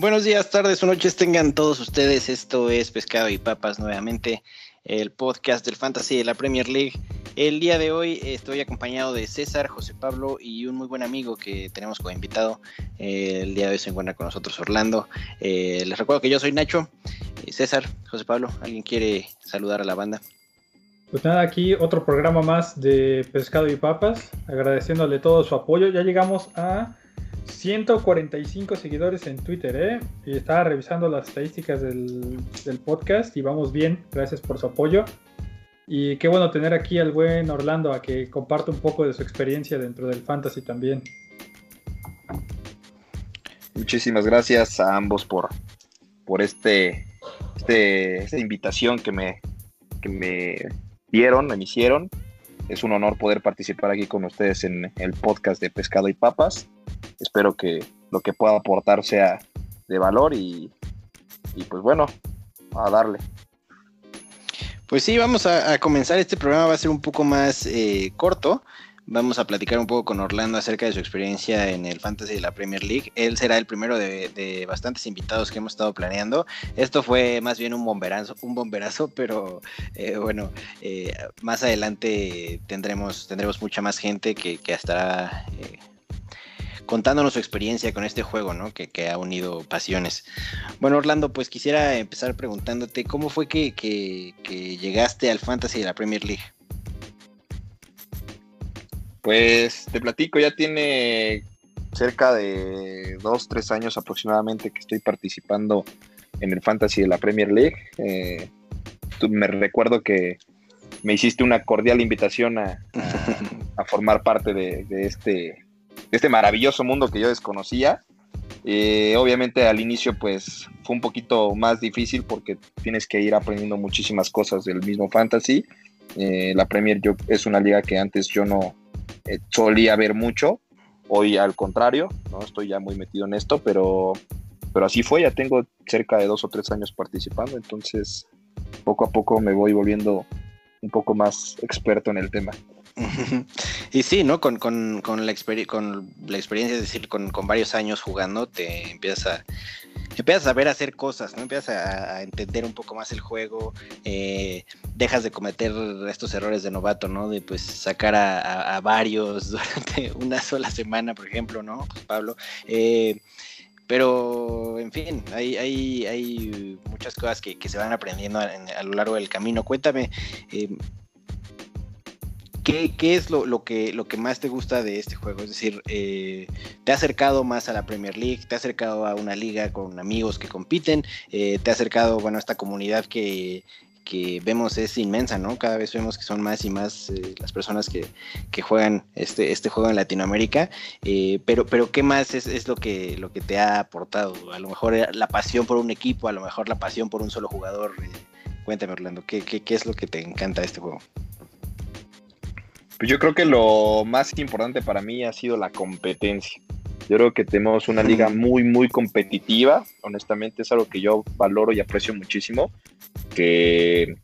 Buenos días, tardes o noches tengan todos ustedes. Esto es Pescado y Papas nuevamente, el podcast del Fantasy de la Premier League. El día de hoy estoy acompañado de César, José Pablo y un muy buen amigo que tenemos como invitado. el día de hoy se encuentra con nosotros Orlando. Eh, les recuerdo que yo soy Nacho. Eh, César, José Pablo, ¿alguien quiere saludar a la banda? Pues nada, aquí otro programa más de Pescado y Papas, agradeciéndole todo su apoyo. Ya llegamos a 145 seguidores en Twitter, ¿eh? Y estaba revisando las estadísticas del, podcast y vamos bien, gracias por su apoyo. Y qué bueno tener aquí al buen Orlando a que comparte un poco de su experiencia dentro del fantasy también. Muchísimas gracias a ambos por, por este, este esta invitación que me, que me dieron, me hicieron. Es un honor poder participar aquí con ustedes en el podcast de Pescado y Papas espero que lo que pueda aportar sea de valor y, pues bueno, a darle. Pues sí, vamos a, comenzar. Este programa va a ser un poco más eh, corto. Vamos a platicar un poco con Orlando acerca de su experiencia en el Fantasy de la Premier League. Él será el primero de, bastantes invitados que hemos estado planeando. Esto fue más bien un bomberazo, un bomberazo pero eh, bueno, eh, más adelante tendremos, tendremos mucha más gente que, que estará contándonos su experiencia con este juego, ¿no? Que, ha unido pasiones. Bueno, Orlando, pues quisiera empezar preguntándote, ¿cómo fue que, llegaste al Fantasy de la Premier League? Pues te platico, ya tiene cerca de dos, tres años aproximadamente que estoy participando en el Fantasy de la Premier League. Eh, me recuerdo que me hiciste una cordial invitación a, formar parte de, este este maravilloso mundo que yo desconocía. Eh, obviamente al inicio pues fue un poquito más difícil porque tienes que ir aprendiendo muchísimas cosas del mismo fantasy. Eh, la Premier yo, es una liga que antes yo no eh, solía ver mucho, hoy al contrario, no estoy ya muy metido en esto, pero, pero así fue, ya tengo cerca de dos o tres años participando, entonces poco a poco me voy volviendo un poco más experto en el tema. Y sí, ¿no? Con, con, con, la, con la experiencia, es decir, con, varios años jugando, te empiezas a, empiezas a ver hacer cosas, ¿no? Empiezas a, entender un poco más el juego, eh, dejas de cometer estos errores de novato, ¿no? De pues sacar a, varios durante una sola semana, por ejemplo, ¿no? Pues, Pablo. Eh, pero, en fin, hay, hay, hay muchas cosas que, se van aprendiendo a, lo largo del camino. Cuéntame, eh, ¿Qué, es lo, que, lo que más te gusta de este juego? Es decir, eh, ¿te ha acercado más a la Premier League? ¿Te ha acercado a una liga con amigos que compiten? Eh, ¿Te ha acercado, bueno, a esta comunidad que, vemos es inmensa, ¿no? Cada vez vemos que son más y más eh, las personas que, juegan este, este juego en Latinoamérica. pero, pero, ¿qué más es, lo, que, que te ha aportado? A lo mejor la pasión por un equipo, a lo mejor la pasión por un solo jugador. cuéntame, Orlando, ¿qué, qué, qué es lo que te encanta de este juego? Pues yo creo que lo más importante para mí ha sido la competencia. Yo creo que tenemos una liga muy, muy competitiva. Honestamente es algo que yo valoro y aprecio muchísimo. Que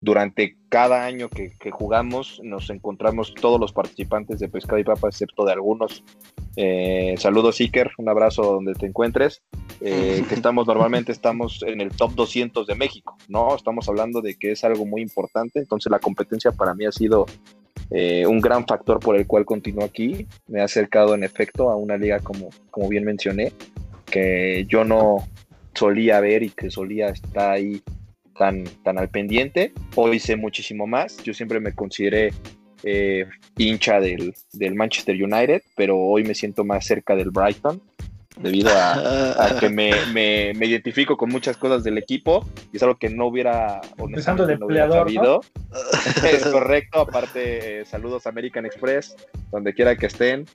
durante cada año que, jugamos nos encontramos todos los participantes de Pescado y Papa, excepto de algunos. Eh, saludos, Iker, un abrazo donde te encuentres. Eh, que estamos normalmente estamos en el top 200 de México, ¿no? Estamos hablando de que es algo muy importante. Entonces la competencia para mí ha sido eh, un gran factor por el cual continúo aquí. Me ha acercado en efecto a una liga como, como bien mencioné, que yo no solía ver y que solía estar ahí tan, tan al pendiente. Hoy sé muchísimo más. Yo siempre me consideré eh, hincha del, del, Manchester United, pero hoy me siento más cerca del Brighton debido a, que me, me, identifico con muchas cosas del equipo y es algo que no hubiera, Empezando de empleador, sabido. es correcto, aparte, eh, saludos American Express, donde quiera que estén,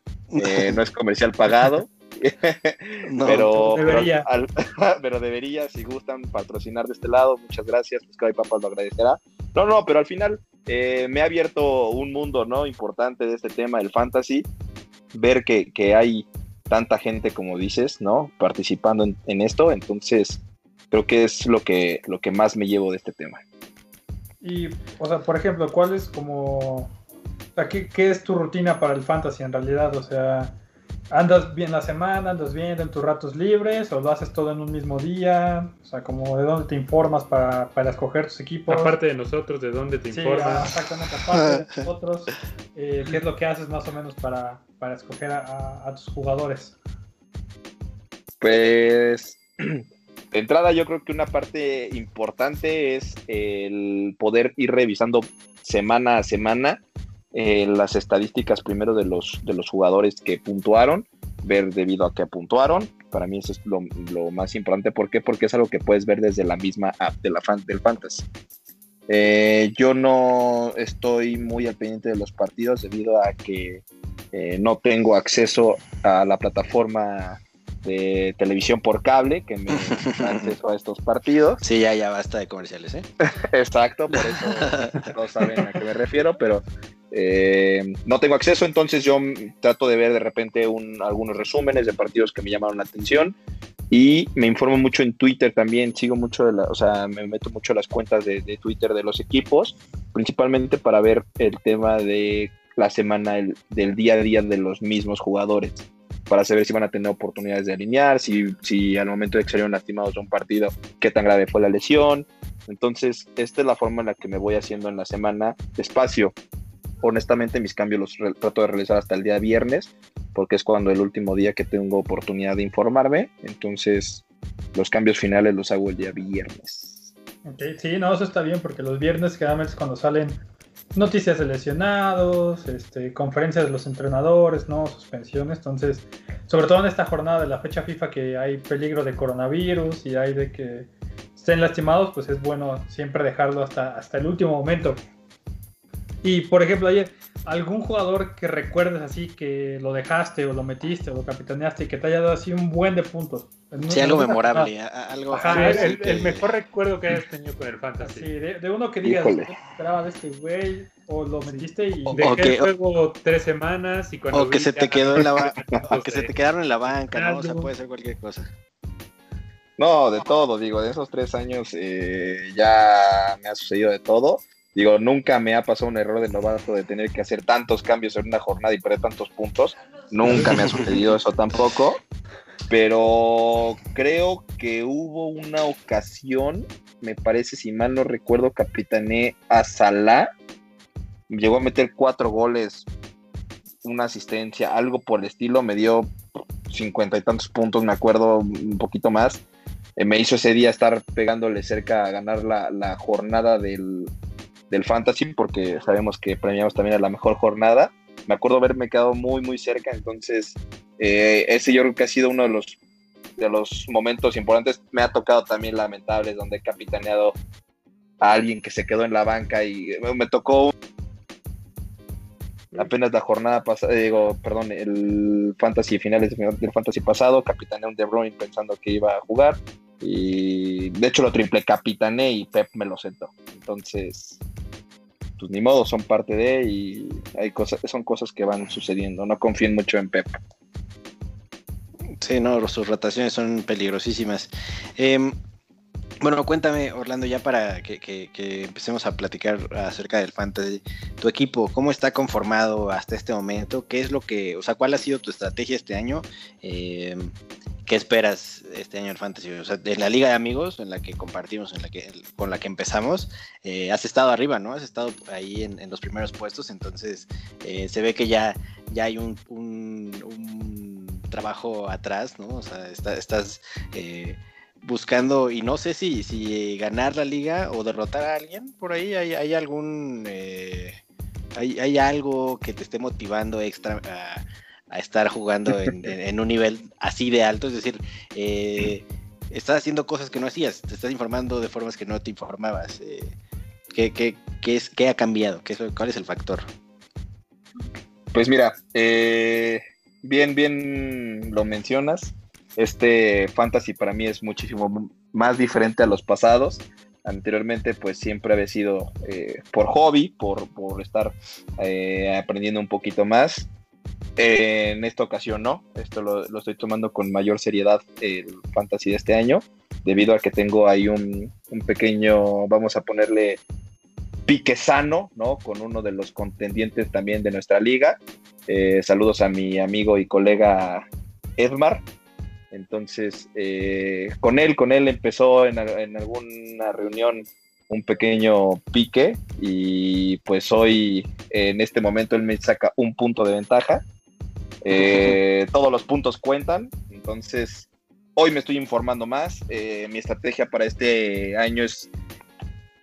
eh, no es comercial pagado. pero, debería. Pero, debería, si gustan patrocinar de este lado, muchas gracias, Pescado y Papas lo agradecerá. No, no, pero al final eh, me ha abierto un mundo no importante de este tema del fantasy, ver que, que hay tanta gente como dices, ¿no? Participando en, esto, entonces creo que es lo que, lo que más me llevo de este tema. Y, o sea, por ejemplo, ¿cuál es como, o ¿qué, es tu rutina para el fantasy en realidad? O sea, ¿Andas bien la semana? ¿Andas bien en tus ratos libres? ¿O lo haces todo en un mismo día? O sea, como de dónde te informas para, para escoger tus equipos. Aparte de nosotros, ¿de dónde te Sí, informas? exactamente, aparte de nosotros. eh, ¿Qué es lo que haces más o menos para, para escoger a, a- a tus jugadores? Pues de entrada yo creo que una parte importante es el poder ir revisando semana a semana eh, las estadísticas primero de los, de los jugadores que puntuaron, ver debido a qué puntuaron. Para mí eso es lo, lo más importante. ¿Por qué? Porque es algo que puedes ver desde la misma app de la fan, del Fantasy. Eh, yo no estoy muy al pendiente de los partidos debido a que eh, no tengo acceso a la plataforma de televisión por cable que me da acceso a estos partidos. Sí, ya, ya basta de comerciales, ¿eh? Exacto, por eso no saben a qué me refiero, pero eh, no tengo acceso, entonces yo trato de ver de repente un- algunos resúmenes de partidos que me llamaron la atención y me informo mucho en Twitter también, sigo mucho, de la- o sea, me meto mucho a las cuentas de, de Twitter de los equipos, principalmente para ver el tema de la semana, el- del día a día de los mismos jugadores para saber si van a tener oportunidades de alinear, si, si al momento de que salieron lastimados de un partido, qué tan grave fue la lesión. Entonces, esta es la forma en la que me voy haciendo en la semana despacio. Honestamente, mis cambios los trato de realizar hasta el día viernes, porque es cuando el último día que tengo oportunidad de informarme. Entonces, los cambios finales los hago el día viernes. Ok, sí, no, eso está bien porque los viernes generalmente es cuando salen noticias de lesionados, este, conferencias de los entrenadores, ¿no? Suspensiones. Entonces, sobre todo en esta jornada de la fecha FIFA que hay peligro de coronavirus y hay de que estén lastimados, pues es bueno siempre dejarlo hasta, hasta el último momento. Y por ejemplo, ayer, algún jugador que recuerdes así que lo dejaste o lo metiste o lo capitaneaste y que te haya dado así un buen de puntos. Sí, algo memorable, algo Ajá, el, así el- que- el mejor recuerdo que hayas tenido con el Fantasy. Sí, de, de uno que digas, Híjole. "No esperaba de este güey, o lo metiste y... O- Dejé el juego tres semanas y cuando O que vi se ya- te quedó en la o que se te quedaron en la banca, ¿no? O sea, puede ser cualquier cosa. No, de todo, digo, de esos tres años eh, ya me ha sucedido de todo. Digo, nunca me ha pasado un error de novato de tener que hacer tantos cambios en una jornada y perder tantos puntos. Nunca me ha sucedido eso tampoco. Pero creo que hubo una ocasión, me parece, si mal no recuerdo, capitané a Salah. Llegó a meter cuatro goles, una asistencia, algo por el estilo. Me dio cincuenta y tantos puntos, me acuerdo un poquito más. Eh, me hizo ese día estar pegándole cerca a ganar la, la jornada del, del Fantasy, porque sabemos que premiamos también a la mejor jornada. Me acuerdo haberme quedado muy, muy cerca, entonces eh, ese yo creo que ha sido uno de los, de los momentos importantes. Me ha tocado también lamentables, donde he capitaneado a alguien que se quedó en la banca y eh, me tocó apenas la jornada pasada, digo, perdón, el fantasy finales del del fantasy pasado, capitaneé un De Bruyne pensando que iba a jugar y de hecho lo triple capitané y Pep me lo sentó. Entonces, pues ni modo, son parte de y hay cosas, son cosas que van sucediendo. No confíen mucho en Pep. Sí, no, sus rotaciones son peligrosísimas. Em, bueno, cuéntame, Orlando, ya para que, que- empecemos a platicar acerca del fantasy. Tu equipo, ¿cómo está conformado hasta este momento? ¿Qué es lo que, o sea, cuál ha sido tu estrategia este año? Em, ¿Qué esperas este año del fantasy? O sea, en la liga de amigos, en la que compartimos, en la que, con la que empezamos, eh, has estado arriba, ¿no? Has estado ahí en, en los primeros puestos, entonces eh, se ve que ya, ya hay un, trabajo atrás, ¿no? O sea, está- estás eh, buscando, y no sé si, si ganar la liga o derrotar a alguien, por ahí hay, hay algún... hay, hay algo que te esté motivando extra a, estar jugando en, un nivel así de alto, es decir, eh, estás haciendo cosas que no hacías, te estás informando de formas que no te informabas. eh, ¿qué, qué- qué es, ¿Qué ha cambiado? ¿Qué ¿Cuál es el factor? Pues mira, eh, bien, bien lo mencionas. Este fantasy para mí es muchísimo más diferente a los pasados. Anteriormente, pues siempre había sido eh, por hobby, por, por estar aprendiendo un poquito más. Eh, en esta ocasión no, esto lo, estoy tomando con mayor seriedad el fantasy de este año, debido a que tengo ahí un, pequeño, vamos a ponerle pique sano, ¿no? Con uno de los contendientes también de nuestra liga. Eh, saludos a mi amigo y colega Edmar. Entonces, eh, con él, con él empezó en, alguna reunión un pequeño pique y pues hoy, en este momento, él me saca un punto de ventaja. Eh, todos los puntos cuentan, entonces hoy me estoy informando más. mi estrategia para este año es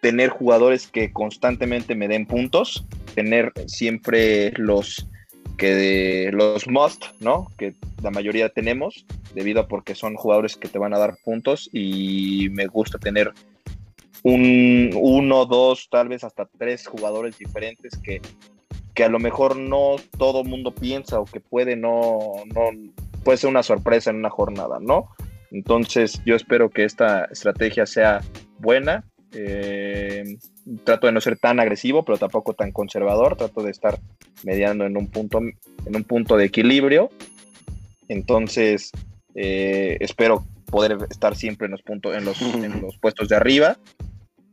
tener jugadores que constantemente me den puntos, tener siempre los que los must, ¿no? Que la mayoría tenemos, debido a porque son jugadores que te van a dar puntos y me gusta tener un uno, dos, tal vez hasta tres jugadores diferentes que, que a lo mejor no todo mundo piensa o que puede no, no puede ser una sorpresa en una jornada, ¿no? Entonces yo espero que esta estrategia sea buena eh, trato de no ser tan agresivo, pero tampoco tan conservador. Trato de estar mediando en un punto, en un punto de equilibrio. Entonces, eh, espero poder estar siempre en los, puntos, en los, en los puestos de arriba.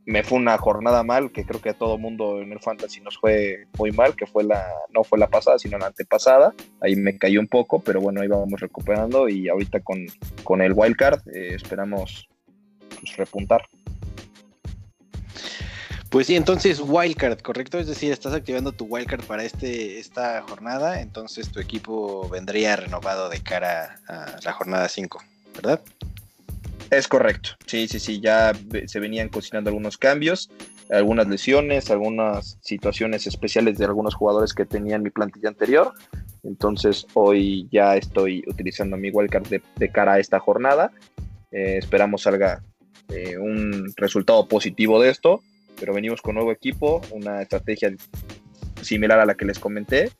Me fue una jornada mal, que creo que a todo mundo en el fantasy nos fue muy mal, que fue la, no fue la pasada, sino la antepasada. Ahí me cayó un poco, pero bueno, ahí vamos recuperando y ahorita con, con el wildcard eh, esperamos pues, repuntar. Pues sí, entonces wildcard, ¿correcto? Es decir, estás activando tu wildcard para este, esta jornada, entonces tu equipo vendría renovado de cara a la jornada 5, ¿verdad? Es correcto, sí, sí, sí, ya se venían cocinando algunos cambios, algunas lesiones, algunas situaciones especiales de algunos jugadores que tenían mi plantilla anterior, entonces hoy ya estoy utilizando mi wildcard de, cara a esta jornada, eh, esperamos salga eh, un resultado positivo de esto pero venimos con nuevo equipo, una estrategia similar a la que les comenté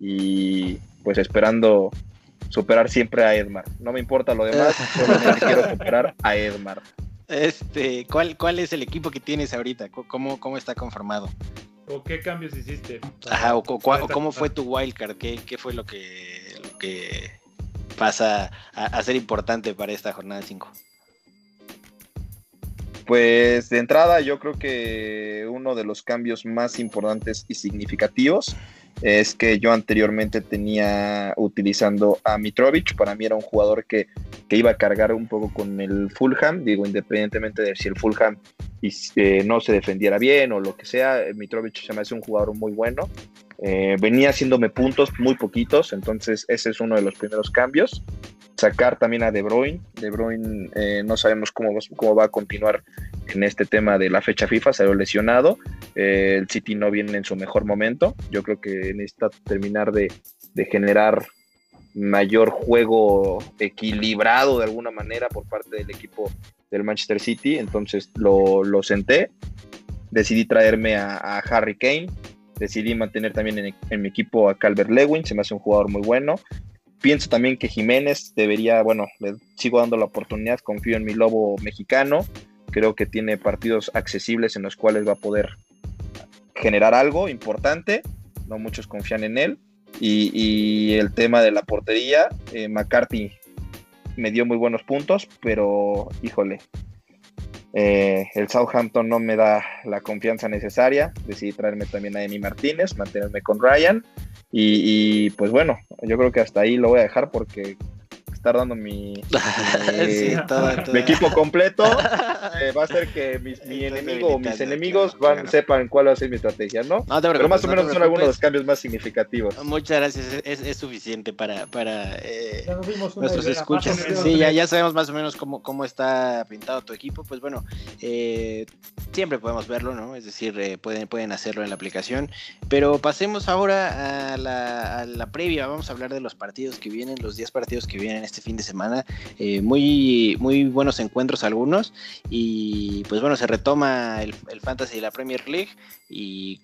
y pues esperando superar siempre a Edmar. No me importa lo demás, solamente quiero superar a Edmar. Este, ¿cuál, ¿Cuál es el equipo que tienes ahorita? ¿Cómo, cómo está conformado? ¿O qué cambios hiciste? Ajá, o, cómo fue tu wildcard, ¿Qué, qué fue lo que, lo que pasa a, a, ser importante para esta jornada 5. Pues de entrada yo creo que uno de los cambios más importantes y significativos es que yo anteriormente tenía utilizando a Mitrovic, para mí era un jugador que, iba a cargar un poco con el Fulham, digo, independientemente de si el Fulham eh, no se defendiera bien o lo que sea, Mitrovic se me hace un jugador muy bueno, eh, venía haciéndome puntos muy poquitos, entonces ese es uno de los primeros cambios sacar también a De Bruyne. De Bruyne eh, no sabemos cómo, cómo va a continuar en este tema de la fecha FIFA, se ha lesionado. Eh, el City no viene en su mejor momento. Yo creo que necesita terminar de, generar mayor juego equilibrado de alguna manera por parte del equipo del Manchester City. Entonces lo, senté. Decidí traerme a, Harry Kane. Decidí mantener también en, mi equipo a Calvert Lewin, se me hace un jugador muy bueno. Pienso también que Jiménez debería, bueno, le sigo dando la oportunidad, confío en mi lobo mexicano, creo que tiene partidos accesibles en los cuales va a poder generar algo importante, no muchos confían en él. Y, el tema de la portería, eh, McCarthy me dio muy buenos puntos, pero híjole, eh, el Southampton no me da la confianza necesaria. Decidí traerme también a Emi Martínez, mantenerme con Ryan. Y, pues bueno, yo creo que hasta ahí lo voy a dejar porque estar dando mi, mi, equipo completo, eh, va a ser que mis, mi enemigo o mis enemigos van, sepan cuál va a ser mi estrategia, ¿no? Pero más o menos son algunos de los cambios más significativos. Muchas gracias, es, es suficiente para, para eh, nuestros escuchas. Sí, ya, ya sabemos más o menos cómo, cómo está pintado tu equipo. Pues bueno, eh, siempre podemos verlo, ¿no? Es decir, pueden, pueden hacerlo en la aplicación. Pero pasemos ahora a la, a la previa. Vamos a hablar de los partidos que vienen, los 10 partidos que vienen este fin de semana. Eh, muy, muy buenos encuentros algunos. Y pues bueno, se retoma el, Fantasy de la Premier League. Y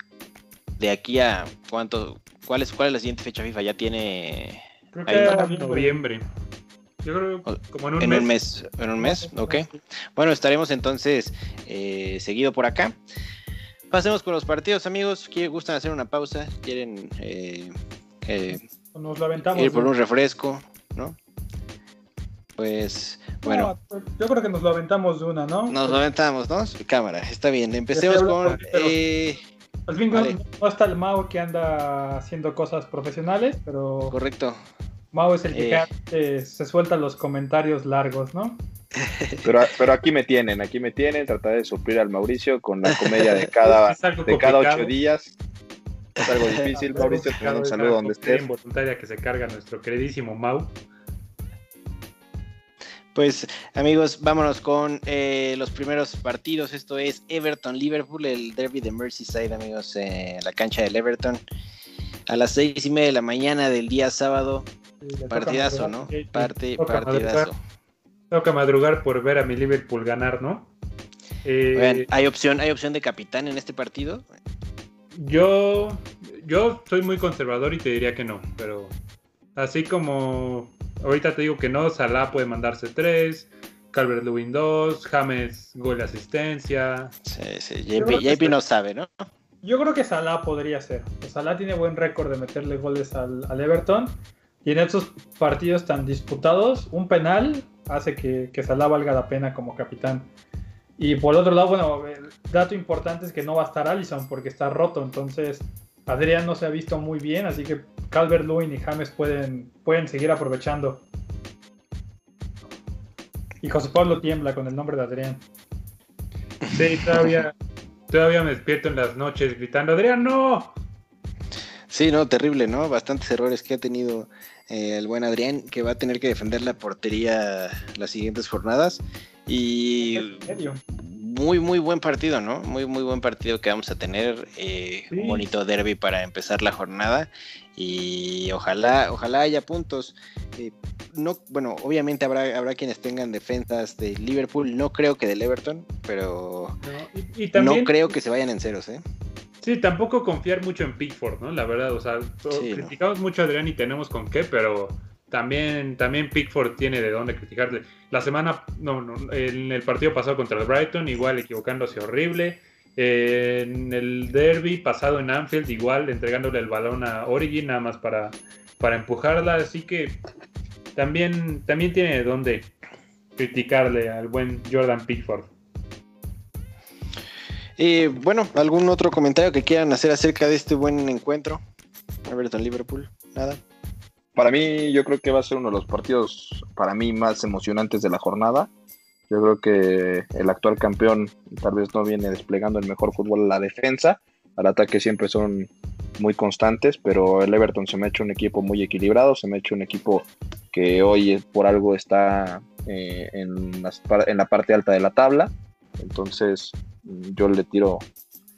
de aquí a cuánto, ¿cuál es, cuál es la siguiente fecha FIFA? Ya tiene... Creo que en noviembre. Yo creo como en un mes. En un mes, ok. Bueno, estaremos entonces eh, seguido por acá. Pasemos con los partidos, amigos. ¿Quieren, ¿Gustan hacer una pausa? ¿Quieren eh, Nos lo ir por un refresco? ¿no? Pues bueno. yo creo que nos lo aventamos de una, ¿no? Nos lo aventamos, ¿no? Cámara, está bien. Empecemos con. Eh, Al fin, no está el Mao que anda haciendo cosas profesionales, pero. Correcto. Mao es el que eh. se suelta los comentarios largos, ¿no? Pero, pero aquí me tienen, aquí me tienen, tratar de suplir al Mauricio con la comedia de cada, de cada ocho días. Es algo difícil, Mauricio, te un saludo donde estés. voluntaria que se carga nuestro queridísimo Mau. Pues amigos, vámonos con eh, los primeros partidos. Esto es Everton-Liverpool, el derby de Merseyside, amigos, en la cancha del Everton. A las seis y media de la mañana del día sábado. partidazo, ¿no? Parte, partidazo. Tengo que madrugar por ver a mi Liverpool ganar, ¿no? Eh, ¿hay opción, ¿hay opción de capitán en este partido? Yo, yo soy muy conservador y te diría que no, pero así como ahorita te digo que no, Salah puede mandarse tres, Calvert Lewin 2, James gol de asistencia. Sí, sí, JP, no sabe, ¿no? Yo creo que Salah podría ser. Salah tiene buen récord de meterle goles al, Everton. Y en estos partidos tan disputados, un penal hace que, que Salah valga la pena como capitán. Y por otro lado, bueno, el dato importante es que no va a estar Allison porque está roto. Entonces, Adrián no se ha visto muy bien, así que Calvert Lewin y James pueden, pueden seguir aprovechando. Y José Pablo tiembla con el nombre de Adrián. Sí, todavía, todavía me despierto en las noches gritando, Adrián, no. Sí, no, terrible, ¿no? Bastantes errores que ha tenido eh, el buen Adrián, que va a tener que defender la portería las siguientes jornadas. Y muy, muy buen partido, ¿no? Muy, muy buen partido que vamos a tener. Eh, un bonito derby para empezar la jornada. Y ojalá, ojalá haya puntos. Eh, no, bueno, obviamente habrá, habrá quienes tengan defensas de Liverpool. No creo que del Everton, pero no, creo que se vayan en ceros, ¿eh? Sí, tampoco confiar mucho en Pickford, ¿no? La verdad, o sea, criticamos mucho a Adrián y tenemos con qué, pero también, también Pickford tiene de dónde criticarle. La semana, no, no, en el partido pasado contra el Brighton, igual equivocándose horrible. En el derby pasado en Anfield, igual entregándole el balón a Origin, nada más para, para empujarla. Así que también, también tiene de dónde criticarle al buen Jordan Pickford. Y bueno, ¿algún otro comentario que quieran hacer acerca de este buen encuentro? Everton Liverpool, nada. Para mí, yo creo que va a ser uno de los partidos para mí más emocionantes de la jornada. Yo creo que el actual campeón tal vez no viene desplegando el mejor fútbol a la defensa. Al ataque siempre son muy constantes, pero el Everton se me ha hecho un equipo muy equilibrado, se me ha hecho un equipo que hoy por algo está eh, en, en la parte alta de la tabla. Entonces yo le tiro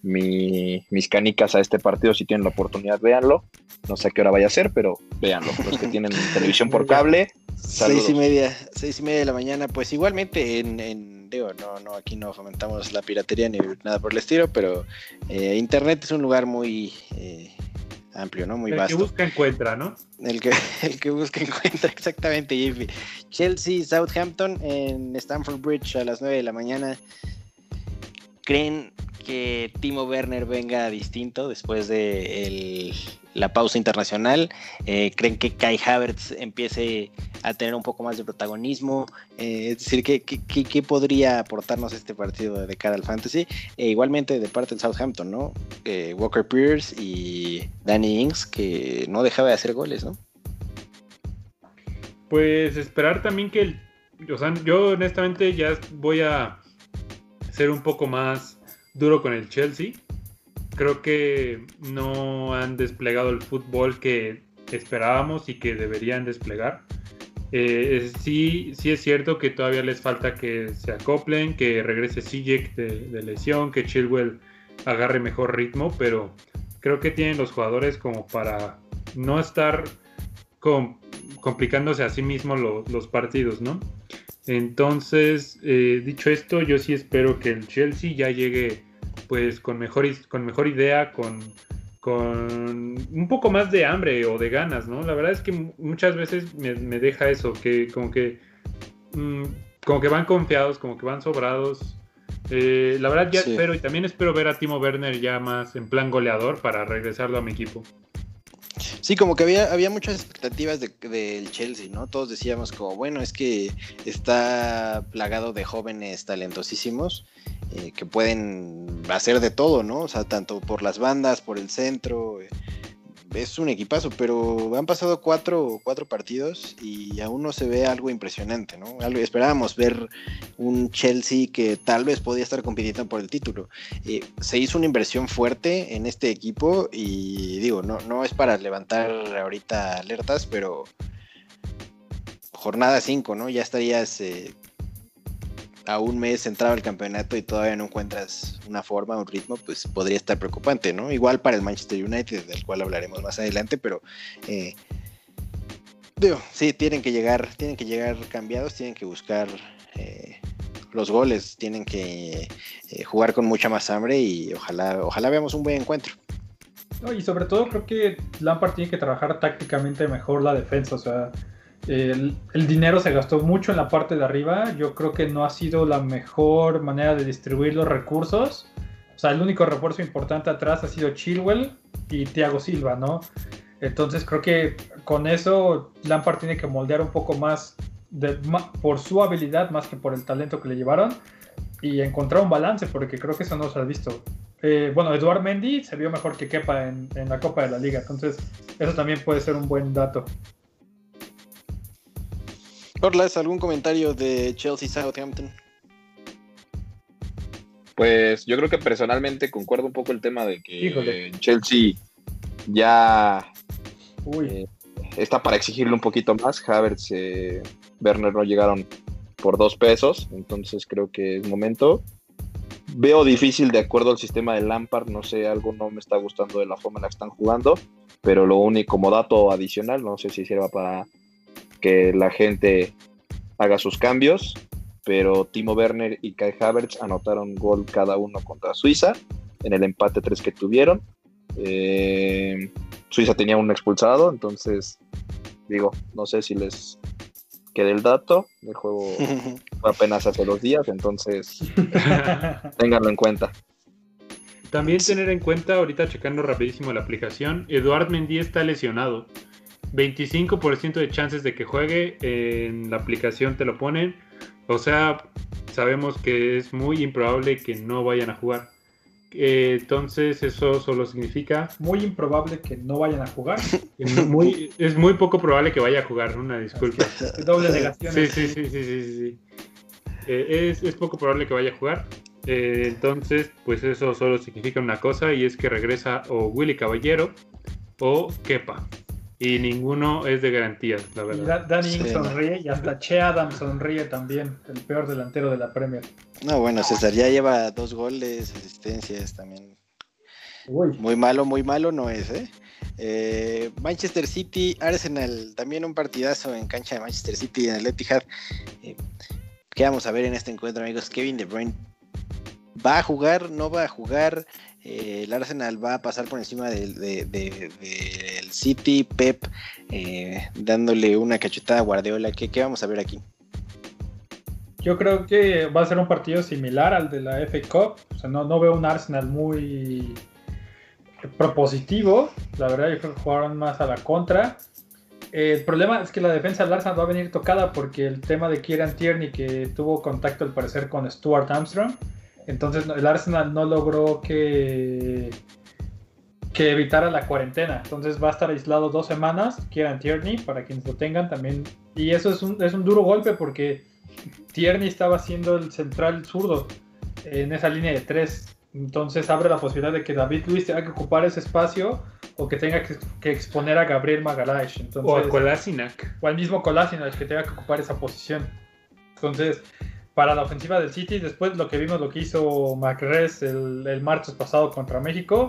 mis canicas a este partido. Si tienen la oportunidad, véanlo. No sé a qué hora vaya a ser, pero véanlo. Los que tienen televisión por cable. Seis y media, seis y media de la mañana. Pues igualmente en, digo, no, no, aquí no fomentamos la piratería ni nada por el estilo, pero eh, internet es un lugar muy eh, amplio, ¿no? Muy vasto. El que busca encuentra, ¿no? El que, el que busca encuentra, exactamente, Chelsea, Southampton en Stamford Bridge a las 9 de la mañana. ¿Creen que Timo Werner venga distinto después de la pausa internacional? Eh, ¿Creen que Kai Havertz empiece a tener un poco más de protagonismo? Eh, es decir, ¿qué, ¿qué, podría aportarnos este partido de cara al fantasy? E igualmente de parte del Southampton, ¿no? Eh, Walker Pierce y Danny Ings, que no dejaba de hacer goles, ¿no? Pues esperar también que el... Yo honestamente ya voy a ser un poco más duro con el Chelsea. Creo que no han desplegado el fútbol que esperábamos y que deberían desplegar. Eh, sí, sí es cierto que todavía les falta que se acoplen, que regrese Sijek de, lesión, que Chilwell agarre mejor ritmo, pero creo que tienen los jugadores como para no estar complicándose a sí mismos los partidos, ¿no? Entonces, eh, dicho esto, yo sí espero que el Chelsea ya llegue pues con mejor, con mejor idea, con, con un poco más de hambre o de ganas, ¿no? La verdad es que muchas veces me, deja eso, que como que mm, como que van confiados, como que van sobrados. Eh, la verdad ya espero y también espero ver a Timo Werner ya más en plan goleador para regresarlo a mi equipo. Sí, como que había, había muchas expectativas del Chelsea, ¿no? Todos decíamos como, bueno, es que está plagado de jóvenes talentosísimos eh, que pueden hacer de todo, ¿no? O sea, tanto por las bandas, por el centro. Es un equipazo, pero han pasado cuatro, cuatro partidos y aún no se ve algo impresionante, ¿no? esperábamos ver un Chelsea que tal vez podía estar compitiendo por el título. Eh, se hizo una inversión fuerte en este equipo y digo, no, no es para levantar ahorita alertas, pero jornada 5, ¿no? Ya estarías eh, a un mes entrado el campeonato y todavía no encuentras una forma, un ritmo, pues podría estar preocupante, ¿no? Igual para el Manchester United, del cual hablaremos más adelante, pero eh, sí, tienen que llegar, tienen que llegar cambiados, tienen que buscar eh, los goles, tienen que eh, jugar con mucha más hambre y ojalá, ojalá veamos un buen encuentro. y sobre todo creo que Lampard tiene que trabajar tácticamente mejor la defensa, o sea, el, dinero se gastó mucho en la parte de arriba. Yo creo que no ha sido la mejor manera de distribuir los recursos. O sea, el único refuerzo importante atrás ha sido Chilwell y Thiago Silva, ¿no? Entonces creo que con eso Lampard tiene que moldear un poco más por su habilidad más que por el talento que le llevaron y encontrar un balance, porque creo que eso no se ha visto. Eh, bueno, Eduard Mendy se vio mejor que Kepa en, en la Copa de la Liga, entonces eso también puede ser un buen dato. Orlas, ¿algún comentario de Chelsea Southampton? Pues yo creo que personalmente concuerdo un poco el tema de que Chelsea ya eh, está para exigirle un poquito más. Havertz, eh, Werner no llegaron por dos pesos, entonces creo que es momento. Veo difícil de acuerdo al sistema de Lampard, no sé, algo no me está gustando de la forma en la que están jugando, pero lo único como dato adicional, no sé si sirva para que la gente haga sus cambios, pero Timo Werner y Kai Havertz anotaron gol cada uno contra Suiza en el empate 3 que tuvieron. Eh, Suiza tenía un expulsado, entonces digo, no sé si les quede el dato. El juego fue apenas hace dos días, entonces ténganlo en cuenta. También tener en cuenta, ahorita checando rapidísimo la aplicación, Eduard Mendy está lesionado. 25% de chances de que juegue, en la aplicación te lo ponen. O sea, sabemos que es muy improbable que no vayan a jugar. Eh, entonces eso solo significa... Muy improbable que no vayan a jugar. Muy, es muy poco probable que vaya a jugar, una disculpa. Doble negación. Sí, sí, sí, sí, sí, sí. Eh, es, poco probable que vaya a jugar. Eh, entonces, pues eso solo significa una cosa y es que regresa o Willy Caballero o Kepa y ninguno es de garantías, la verdad. Y Danny sonríe y hasta Che Adams sonríe también, el peor delantero de la Premier. No, bueno, César ya lleva dos goles, asistencias también. Muy malo, muy malo no es, ¿eh? ¿eh? Manchester City, Arsenal, también un partidazo en cancha de Manchester City en el Etihad. Eh, ¿Qué vamos a ver en este encuentro, amigos? Kevin De Bruyne va a jugar, no va a jugar. Eh, el Arsenal va a pasar por encima del, City, Pep eh, dándole una cachetada a Guardiola. ¿Qué, vamos a ver aquí? Yo creo que va a ser un partido similar al de la FA Cup. O sea, no, veo un Arsenal muy propositivo. La verdad, yo creo que jugaron más a la contra. el problema es que la defensa del Arsenal va a venir tocada porque el tema de Kieran Tierney, que tuvo contacto al parecer con Stuart Armstrong, entonces el Arsenal no logró que, que evitara la cuarentena. Entonces va a estar aislado dos semanas, quieran Tierney, para quienes lo tengan también. Y eso es un, es un duro golpe porque Tierney estaba siendo el central zurdo en esa línea de tres. Entonces abre la posibilidad de que David Luis tenga que ocupar ese espacio o que tenga que, exponer a Gabriel Magalhaes. o a Kolasinac. O al mismo Kolasinac que tenga que ocupar esa posición. Entonces, para la ofensiva del City. Después lo que vimos, lo que hizo Macres el, el martes pasado contra México,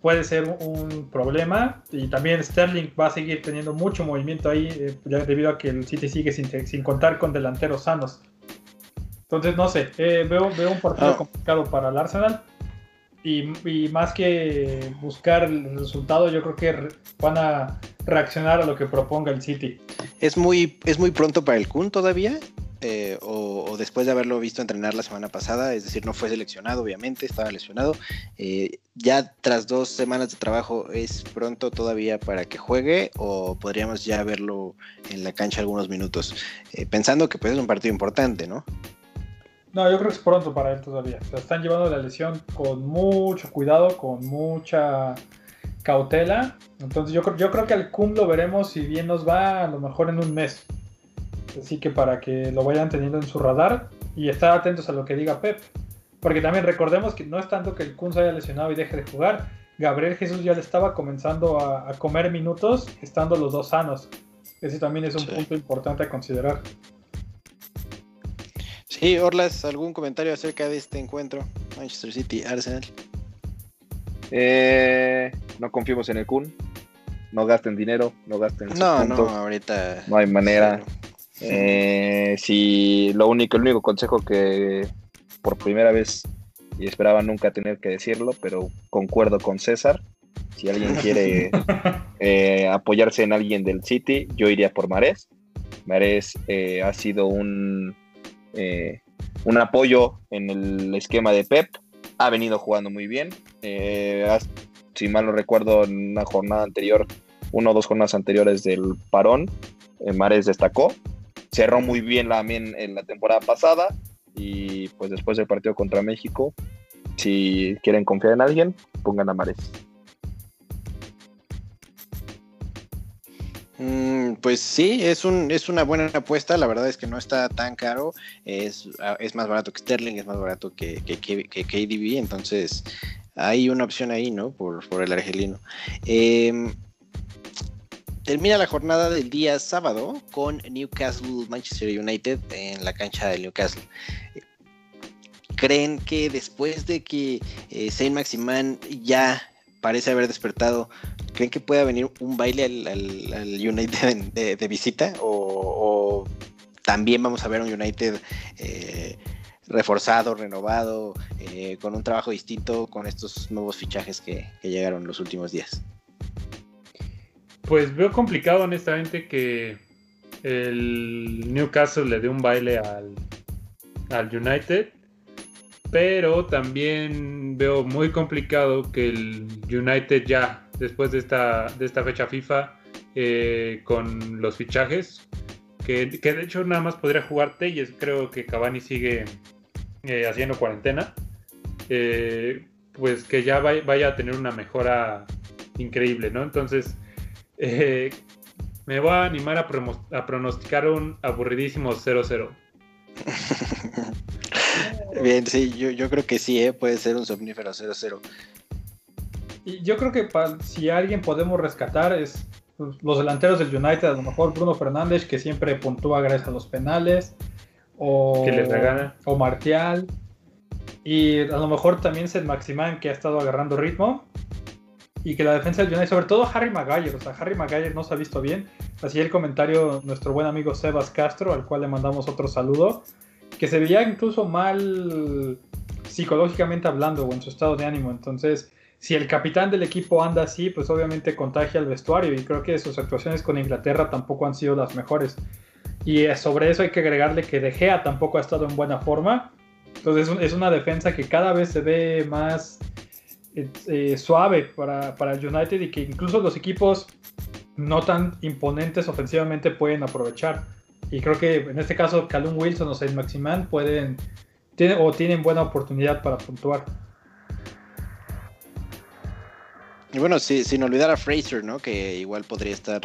puede ser un problema. Y también Sterling va a seguir teniendo mucho movimiento ahí eh, debido a que el City sigue sin, sin, contar con delanteros sanos. Entonces, no sé, eh, veo, veo un partido ah. complicado para el Arsenal. Y, y, más que buscar el resultado, yo creo que van a reaccionar a lo que proponga el City. Es muy, es muy pronto para el Kun todavía. Eh, o, después de haberlo visto entrenar la semana pasada, es decir, no fue seleccionado, obviamente, estaba lesionado. Eh, ya tras dos semanas de trabajo, ¿es pronto todavía para que juegue o podríamos ya verlo en la cancha algunos minutos? Eh, pensando que pues es un partido importante, ¿no? No, yo creo que es pronto para él todavía. O están llevando la lesión con mucho cuidado, con mucha cautela. Entonces yo, yo creo que al Kun lo veremos si bien nos va a lo mejor en un mes. Así que para que lo vayan teniendo en su radar y estar atentos a lo que diga Pep. Porque también recordemos que no es tanto que el Kun se haya lesionado y deje de jugar. Gabriel Jesús ya le estaba comenzando a, comer minutos estando los dos sanos. Ese también es un punto importante a considerar. Sí, Orlas, ¿algún comentario acerca de este encuentro? Manchester City, Arsenal. Eh, no confiemos en el Kun. No gasten dinero, no gasten. No, no, ahorita. No hay manera. Eh, si lo único, el único consejo que por primera vez y esperaba nunca tener que decirlo, pero concuerdo con César. Si alguien quiere eh, apoyarse en alguien del City, yo iría por Marés. Marés eh, ha sido un, un apoyo en el esquema de Pep. Ha venido jugando muy bien. si mal no recuerdo, en una jornada anterior, una o dos jornadas anteriores del parón, Marés destacó cerró muy bien la, en la temporada pasada y pues después del partido contra México, si quieren confiar en alguien, pongan a Mares. Mm, pues sí, es, un, es una buena apuesta, la verdad es que no está tan caro, es, es más barato que Sterling, es más barato que, que, que, KDB, entonces hay una opción ahí, ¿no? Por, por el argelino. Eh, Termina la jornada del día sábado con Newcastle Manchester United en la cancha del Newcastle. ¿Creen que después de que eh, Saint Maximan ya parece haber despertado, creen que pueda venir un baile al, United de, visita? O, también vamos a ver un United eh, reforzado, renovado, eh, con un trabajo distinto con estos nuevos fichajes que llegaron los últimos días? Pues veo complicado honestamente que el Newcastle le dé un baile al, United, pero también veo muy complicado que el United ya, después de esta, de esta fecha FIFA, eh, con los fichajes, que, de hecho nada más podría jugar Telles, creo que Cavani sigue eh, haciendo cuarentena, eh, pues que ya vaya a tener una mejora increíble, ¿no? Entonces eh, me voy a animar a, pronosticar un aburridísimo 0-0. Bien, sí, yo, creo que sí, ¿eh? puede ser un somnífero 0-0. Y yo creo que si alguien podemos rescatar es pues, los delanteros del United, a lo mejor Bruno Fernández, que siempre puntúa gracias a los penales, o, que les o Martial, y a lo mejor también Seth Maximan, que ha estado agarrando ritmo, y que la defensa del United, sobre todo Harry Maguire, o sea, Harry Maguire no se ha visto bien. Así el comentario nuestro buen amigo Sebas Castro, al cual le mandamos otro saludo, que se veía incluso mal psicológicamente hablando o en su estado de ánimo. Entonces, si el capitán del equipo anda así, pues obviamente contagia al vestuario y creo que sus actuaciones con Inglaterra tampoco han sido las mejores. Y eh, sobre eso hay que agregarle que De Gea tampoco ha estado en buena forma. Entonces es una defensa que cada vez se ve más eh, suave para, el United y que incluso los equipos no tan imponentes ofensivamente pueden aprovechar. Y creo que en este caso Calum Wilson o Saint Maximan pueden o tienen buena oportunidad para puntuar. Y bueno, sin olvidar a Fraser, ¿no? Que igual podría estar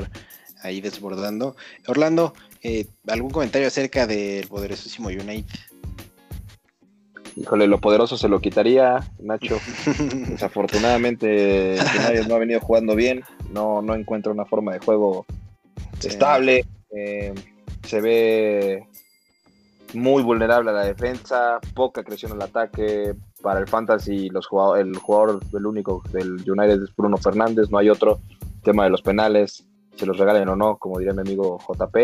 ahí desbordando. Orlando, eh, ¿algún comentario acerca del poderosísimo United? Híjole, lo poderoso se lo quitaría, Nacho. Desafortunadamente, nadie no ha venido jugando bien. No, no encuentra una forma de juego estable. Eh, se ve muy vulnerable a la defensa, poca creación en el ataque. Para el Fantasy, los el jugador, el único del United es Bruno Fernández, no hay otro. tema de los penales, se los regalen o no, como diría mi amigo JP,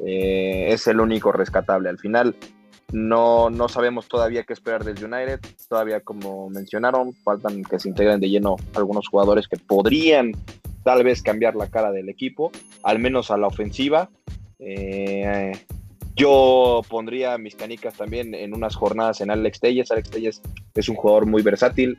eh, es el único rescatable. Al final, no, no sabemos todavía qué esperar del United. Todavía, como mencionaron, faltan que se integren de lleno algunos jugadores que podrían tal vez cambiar la cara del equipo, al menos a la ofensiva. Eh, yo pondría mis canicas también en unas jornadas en Alex Telles. Alex Telles es un jugador muy versátil,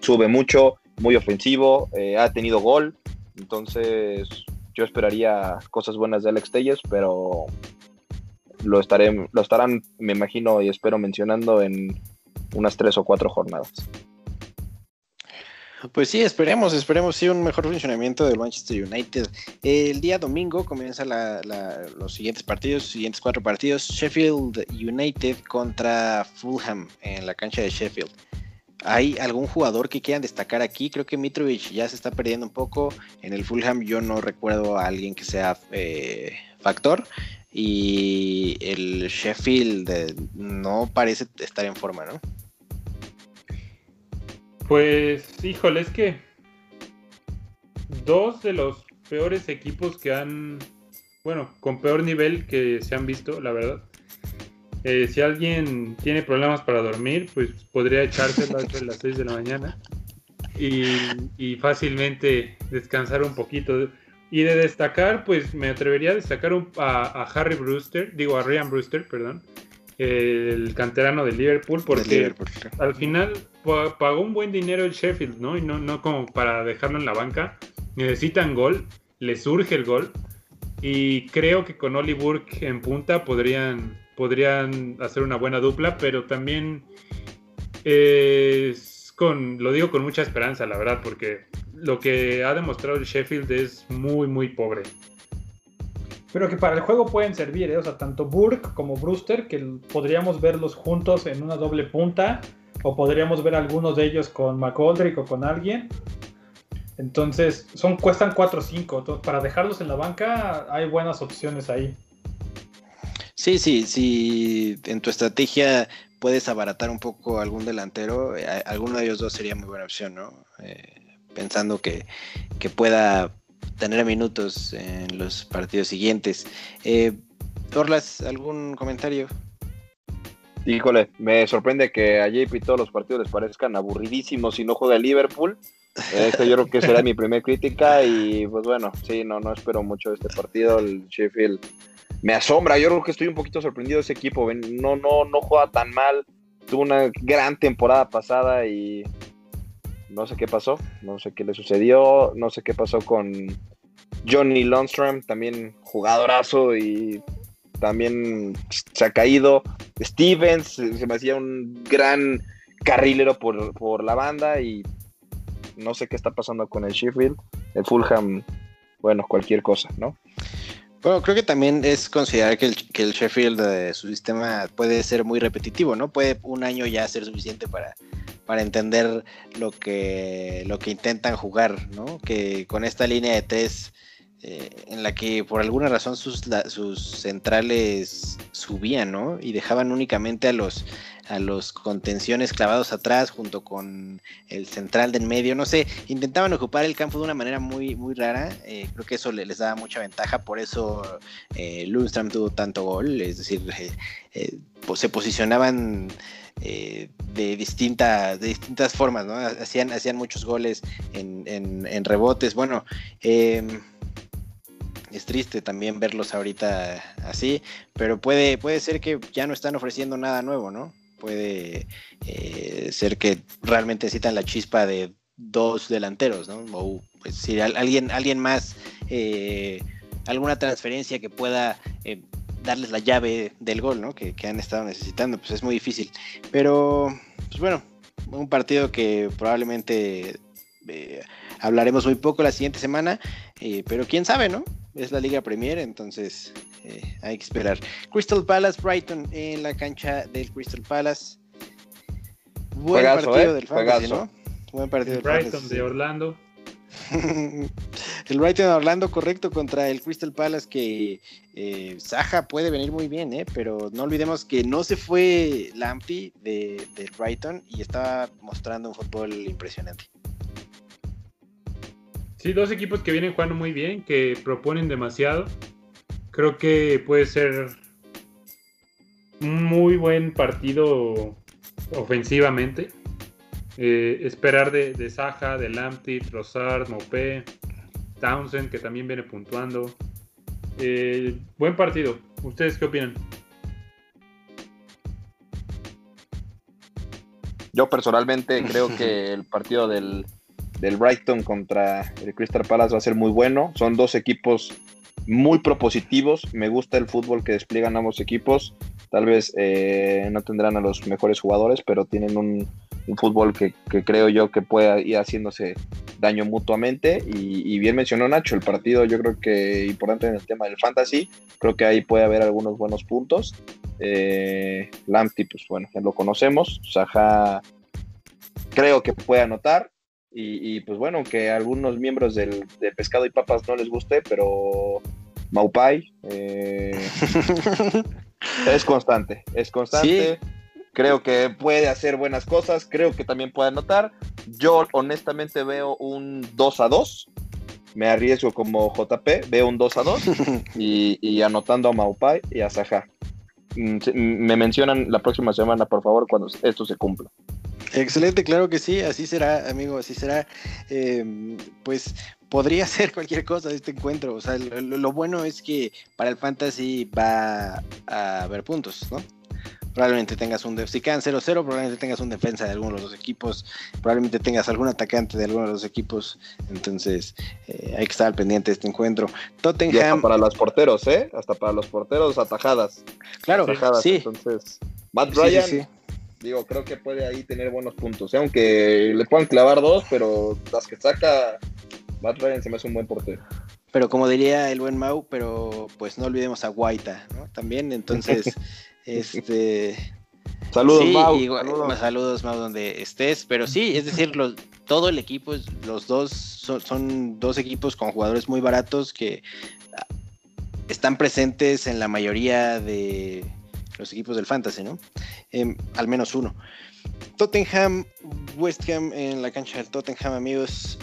sube mucho, muy ofensivo, eh, ha tenido gol. Entonces, yo esperaría cosas buenas de Alex Telles, pero lo, estaré, lo estarán, me imagino y espero mencionando en unas tres o cuatro jornadas. Pues sí, esperemos, esperemos sí un mejor funcionamiento del Manchester United. El día domingo comienzan los siguientes partidos, siguientes cuatro partidos. Sheffield United contra Fulham en la cancha de Sheffield. ¿Hay algún jugador que quieran destacar aquí? Creo que Mitrovic ya se está perdiendo un poco. En el Fulham yo no recuerdo a alguien que sea eh, factor. Y el Sheffield no parece estar en forma, ¿no? Pues, híjole, es que dos de los peores equipos que han, bueno, con peor nivel que se han visto, la verdad. Eh, si alguien tiene problemas para dormir, pues podría echarse a las 6 de la mañana y, fácilmente descansar un poquito. Y de destacar, pues me atrevería a destacar a, Harry Brewster, digo a Ryan Brewster, perdón, el canterano de Liverpool, porque al final pagó un buen dinero el Sheffield, ¿no? Y no, no como para dejarlo en la banca. Necesitan gol, le surge el gol. Y creo que con Oli Burke en punta podrían, podrían hacer una buena dupla, pero también es con, lo digo con mucha esperanza, la verdad, porque lo que ha demostrado el Sheffield es muy, muy pobre. Pero que para el juego pueden servir, ¿eh? o sea, tanto Burke como Brewster, que podríamos verlos juntos en una doble punta o podríamos ver algunos de ellos con McGoldrick o con alguien. Entonces, son, cuestan 4 o 5. Para dejarlos en la banca, hay buenas opciones ahí. Sí, sí, sí. En tu estrategia puedes abaratar un poco algún delantero, eh, alguno de ellos dos sería muy buena opción, ¿no? Eh, pensando que, pueda tener minutos en los partidos siguientes. Eh, Orlas, ¿algún comentario? Híjole, me sorprende que a JP todos los partidos les parezcan aburridísimos si no juega Liverpool. Este yo creo que será mi primera crítica y pues bueno, sí, no, no espero mucho este partido. El Sheffield me asombra, yo creo que estoy un poquito sorprendido de ese equipo. No, no, no juega tan mal. Tuvo una gran temporada pasada y no sé qué pasó, no sé qué le sucedió, no sé qué pasó con Johnny Lundstrom, también jugadorazo y también se ha caído. Stevens se me hacía un gran carrilero por, la banda y no sé qué está pasando con el Sheffield. El Fulham, bueno, cualquier cosa, ¿no? Bueno, creo que también es considerar que el, que el Sheffield su sistema puede ser muy repetitivo, ¿no? Puede un año ya ser suficiente para, para entender lo que, lo que intentan jugar, ¿no? Que con esta línea de tres eh, en la que por alguna razón sus, sus centrales subían, ¿no? Y dejaban únicamente a los, a los contenciones clavados atrás junto con el central de en medio, no sé, intentaban ocupar el campo de una manera muy, muy rara, eh, creo que eso les daba mucha ventaja, por eso eh, Lundstrom tuvo tanto gol, es decir, eh, pues se posicionaban de, distinta, de distintas formas, ¿no? Hacían, hacían muchos goles en, en, en rebotes, bueno, eh, es triste también verlos ahorita así, pero puede, puede ser que ya no están ofreciendo nada nuevo, ¿no? Puede eh, ser que realmente necesitan la chispa de dos delanteros, ¿no? O pues, si alguien, alguien más, eh, alguna transferencia que pueda eh, darles la llave del gol, ¿no? Que, que, han estado necesitando, pues es muy difícil. Pero, pues bueno, un partido que probablemente hablaremos muy poco la siguiente semana, pero quién sabe, ¿no? es la Liga Premier, entonces eh, hay que esperar. Crystal Palace, Brighton en la cancha del Crystal Palace. Buen partido eh, del Fantasy, ¿no? Buen partido el Brighton de Orlando. el Brighton de Orlando, correcto, contra el Crystal Palace, que eh, Saja puede venir muy bien, ¿eh? pero no olvidemos que no se fue Lampy de, del Brighton y estaba mostrando un fútbol impresionante. Sí, dos equipos que vienen jugando muy bien, que proponen demasiado. Creo que puede ser un muy buen partido ofensivamente. Eh, esperar de, de Saja, de Lamptey, Trossard, Mopé, Townsend, que también viene puntuando. Eh, buen partido. ¿Ustedes qué opinan? Yo personalmente creo que el partido del del Brighton contra el Crystal Palace va a ser muy bueno. Son dos equipos muy propositivos. Me gusta el fútbol que despliegan ambos equipos. Tal vez eh, no tendrán a los mejores jugadores, pero tienen un, fútbol que, creo yo que puede ir haciéndose daño mutuamente. Y, bien mencionó Nacho, el partido yo creo que importante en el tema del fantasy. Creo que ahí puede haber algunos buenos puntos. Eh, pues bueno, ya lo conocemos. Saja creo que puede anotar. Y, pues bueno, que a algunos miembros del, de Pescado y Papas no les guste, pero Maupai eh, es constante, es constante. Creo que puede hacer buenas cosas, creo que también puede anotar. Yo honestamente veo un 2 a 2. Me arriesgo como JP, veo un 2 a 2 y, anotando a Maupai y a Saja. Mm, me mencionan la próxima semana, por favor, cuando esto se cumpla. Excelente, claro que sí, así será, amigo, así será. Em, pues podría ser cualquier cosa de este encuentro. O sea, lo, bueno es que para el fantasy va a haber puntos, ¿no? Probablemente tengas un si quedan 0-0, probablemente tengas un defensa de alguno de los equipos, probablemente tengas algún atacante de alguno de los equipos. Entonces, eh, hay que estar al pendiente de este encuentro. Tottenham. Y hasta para los porteros, ¿eh? Hasta para los porteros, atajadas. Claro, atajadas. Sí. Entonces, Matt Ryan digo, creo que puede ahí tener buenos puntos. ¿eh? Aunque le puedan clavar dos, pero las que saca Matt Ryan se me hace un buen portero. Pero como diría el buen Mau, pero pues no olvidemos a Guaita, ¿no? También, entonces, este... Saludos, Mau. saludos. Mau, donde estés. Pero sí, es decir, todo el equipo, los dos son dos equipos con jugadores muy baratos que ah, están presentes en la mayoría de, los equipos del Fantasy, ¿no? Em, al menos uno. Tottenham, West Ham en la cancha del Tottenham, amigos.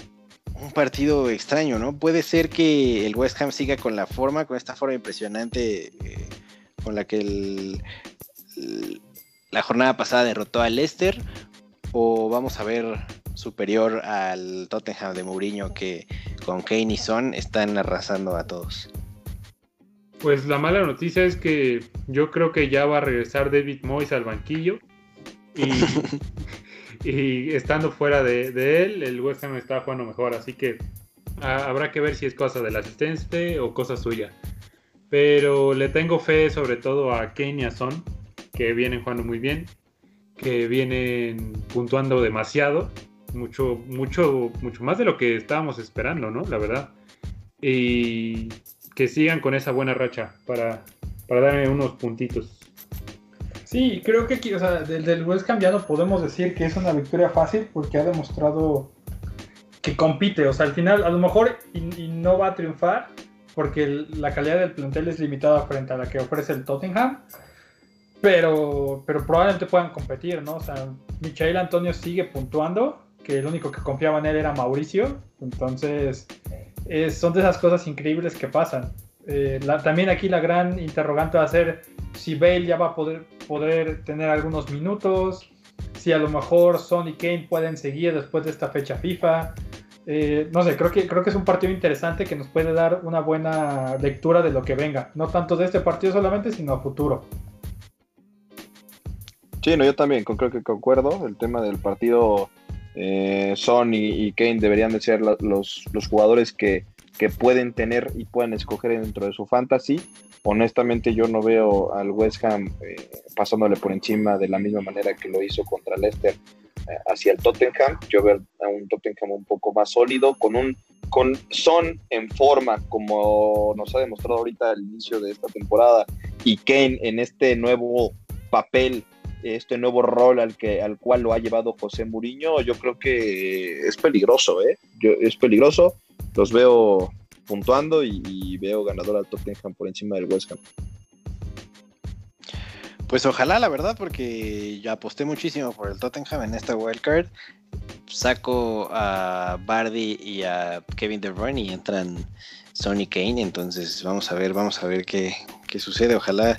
Un partido extraño, ¿no? Puede ser que el West Ham siga con la forma, con esta forma impresionante eh, con la que la jornada pasada derrotó al Leicester, o vamos a ver superior al Tottenham de Mourinho que con Kane y Son están arrasando a todos. Pues la mala noticia es que yo creo que ya va a regresar David Moyes al banquillo. Y, estando fuera de, él, el West Ham está jugando mejor. Así que habrá que ver si es cosa del asistente o cosa suya. Pero le tengo fe sobre todo a Kane y a Son, que vienen jugando muy bien, que vienen puntuando demasiado, mucho, mucho, mucho más de lo que estábamos esperando, ¿no? La verdad. Y que sigan con esa buena racha para, para darme unos puntitos. Sí, creo que aquí, o sea, del, del West podemos decir que es una victoria fácil porque ha demostrado que compite. O sea, al final a lo mejor y, no va a triunfar porque la calidad del plantel es limitada frente a la que ofrece el Tottenham. Pero, pero probablemente puedan competir, ¿no? O sea, Michael Antonio sigue puntuando, que el único que confiaba en él era Mauricio. Entonces, son de esas cosas increíbles que pasan. Eh, también aquí la gran interrogante va a ser si Bale ya va a poder, poder tener algunos minutos, si a lo mejor Son y Kane pueden seguir después de esta fecha FIFA. Eh, no sé, creo que, creo que es un partido interesante que nos puede dar una buena lectura de lo que venga. No tanto de este partido solamente, sino a futuro. Sí, no, yo también creo que concuerdo. El tema del partido eh, Son y, Kane deberían de ser los, jugadores que, pueden tener y pueden escoger dentro de su fantasy. Honestamente yo no veo al West Ham eh, pasándole por encima de la misma manera que lo hizo contra Leicester eh, hacia el Tottenham. Yo veo a un Tottenham un poco más sólido, con un con Son en forma, como nos ha demostrado ahorita al inicio de esta temporada, y Kane en este nuevo papel este nuevo rol al, que, al cual lo ha llevado José Muriño, yo creo que es peligroso, ¿eh? es peligroso, los veo puntuando y, veo ganador al Tottenham por encima del West Ham. Pues ojalá, la verdad, porque yo aposté muchísimo por el Tottenham en esta wildcard. Saco a Bardi y a Kevin De Bruyne y entran Sonny Kane. Entonces vamos a ver, vamos a ver qué, qué sucede. Ojalá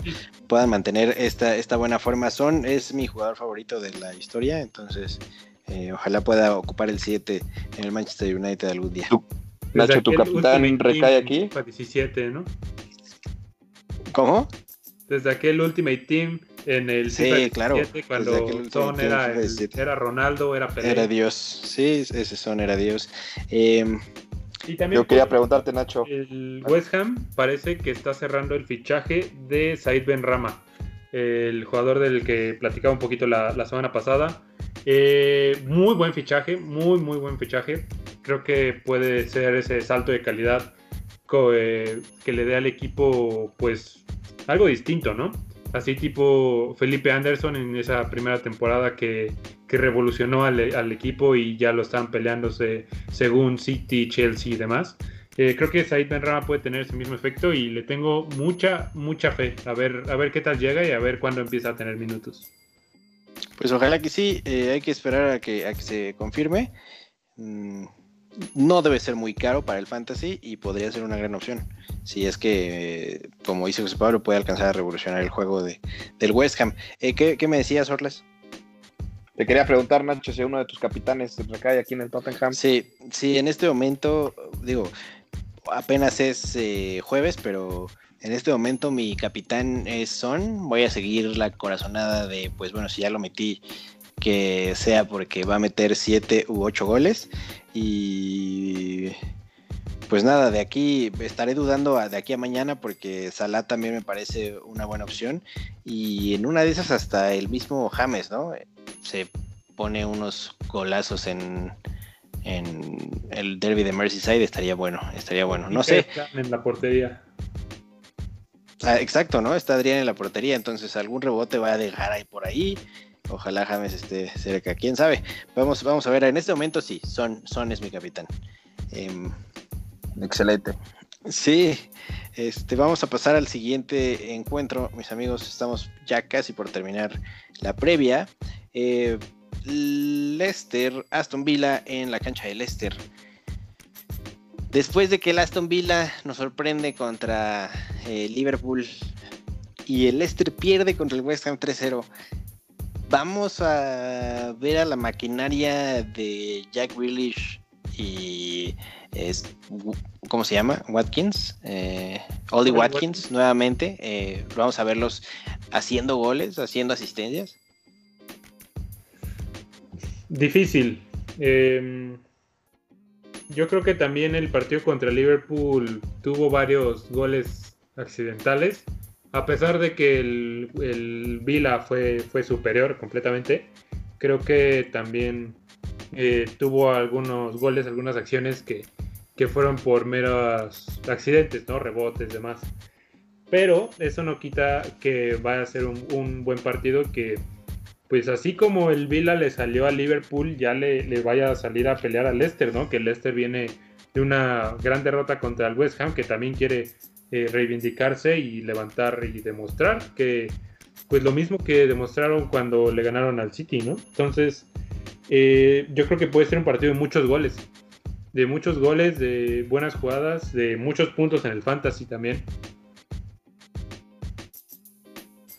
puedan mantener esta, esta buena forma. Son es mi jugador favorito de la historia, entonces eh, ojalá pueda ocupar el 7 en el Manchester United algún día. Nacho, tu capitán recae aquí. 17, ¿no? ¿Cómo? Desde aquel Ultimate Team en el sí, claro. cuando Son era, era, Ronaldo, era Pelé. Era Dios, sí, ese Son era Dios. Eh, Y también Yo quería preguntarte, Nacho. El West Ham parece que está cerrando el fichaje de Said Ben Rama, el jugador del que platicaba un poquito la, la semana pasada. Eh, muy buen fichaje, muy, muy buen fichaje. Creo que puede ser ese salto de calidad eh, que le dé al equipo, pues, algo distinto, ¿no? Así tipo Felipe Anderson en esa primera temporada que, que revolucionó al, equipo y ya lo están peleándose según City, Chelsea y demás. Eh, creo que Said Benrama puede tener ese mismo efecto y le tengo mucha, mucha fe. A ver, a ver qué tal llega y a ver cuándo empieza a tener minutos. Pues ojalá que sí, eh, hay que esperar a que, a que se confirme. Mm, no debe ser muy caro para el fantasy y podría ser una gran opción. Si es que, como dice José Pablo, puede alcanzar a revolucionar el juego de, del West Ham. Eh, ¿qué, ¿qué, me decías, Orles? Te quería preguntar, Nacho, si uno de tus capitanes recae aquí en el Tottenham. Sí, sí, en este momento, digo, apenas es eh, jueves, pero en este momento mi capitán es Son. Voy a seguir la corazonada de, pues bueno, si ya lo metí, que sea porque va a meter 7 u 8 goles. Y pues nada, de aquí estaré dudando de aquí a mañana porque Salah también me parece una buena opción. Y en una de esas hasta el mismo James, ¿no? Se pone unos golazos en, en el derby de Merseyside, estaría bueno, estaría bueno. No sé. En la portería. Ah, exacto, ¿no? Está Adrián en la portería, entonces algún rebote va a dejar ahí por ahí. Ojalá James esté cerca, quién sabe. Vamos, vamos a ver, en este momento sí, Son, Son es mi capitán. Eh, Excelente. Sí, este, vamos a pasar al siguiente encuentro, mis amigos. Estamos ya casi por terminar la previa. Eh, Leicester, Aston Villa en la cancha de Leicester. Después de que el Aston Villa nos sorprende contra eh, Liverpool y el Leicester pierde contra el West Ham 3-0, vamos a ver a la maquinaria de Jack Willish y es, ¿cómo se llama? Watkins, eh, Ollie Watkins, Watkins, nuevamente. Eh, vamos a verlos haciendo goles, haciendo asistencias. Difícil. Eh, yo creo que también el partido contra Liverpool tuvo varios goles accidentales. A pesar de que el, el Vila fue, fue superior completamente, creo que también eh, tuvo algunos goles, algunas acciones que, que fueron por meros accidentes, ¿no? Rebotes, demás. Pero eso no quita que vaya a ser un, buen partido que pues así como el Vila le salió a Liverpool, ya le, le, vaya a salir a pelear al Leicester, ¿no? Que el Leicester viene de una gran derrota contra el West Ham, que también quiere eh, reivindicarse y levantar y demostrar que, pues lo mismo que demostraron cuando le ganaron al City, ¿no? Entonces, eh, yo creo que puede ser un partido de muchos goles, de muchos goles, de buenas jugadas, de muchos puntos en el fantasy también.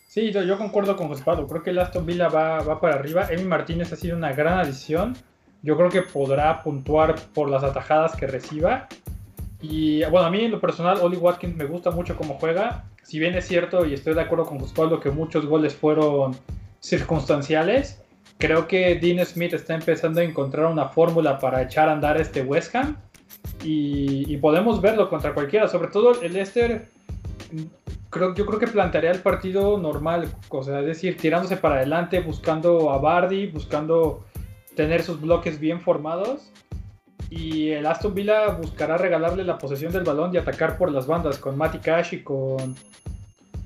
Sí, yo, yo, concuerdo con José Pablo. Creo que el Aston Villa va, va, para arriba. Emi Martínez ha sido una gran adición. Yo creo que podrá puntuar por las atajadas que reciba. Y bueno, a mí en lo personal, Oli Watkins me gusta mucho cómo juega. Si bien es cierto, y estoy de acuerdo con José Pablo, que muchos goles fueron circunstanciales, creo que Dean Smith está empezando a encontrar una fórmula para echar a andar este West Ham. Y, podemos verlo contra cualquiera. Sobre todo el Leicester creo, yo creo que plantearía el partido normal, o sea, es decir, tirándose para adelante, buscando a Bardi, buscando tener sus bloques bien formados. Y el Aston Villa buscará regalarle la posesión del balón y atacar por las bandas con Matty Cash y con,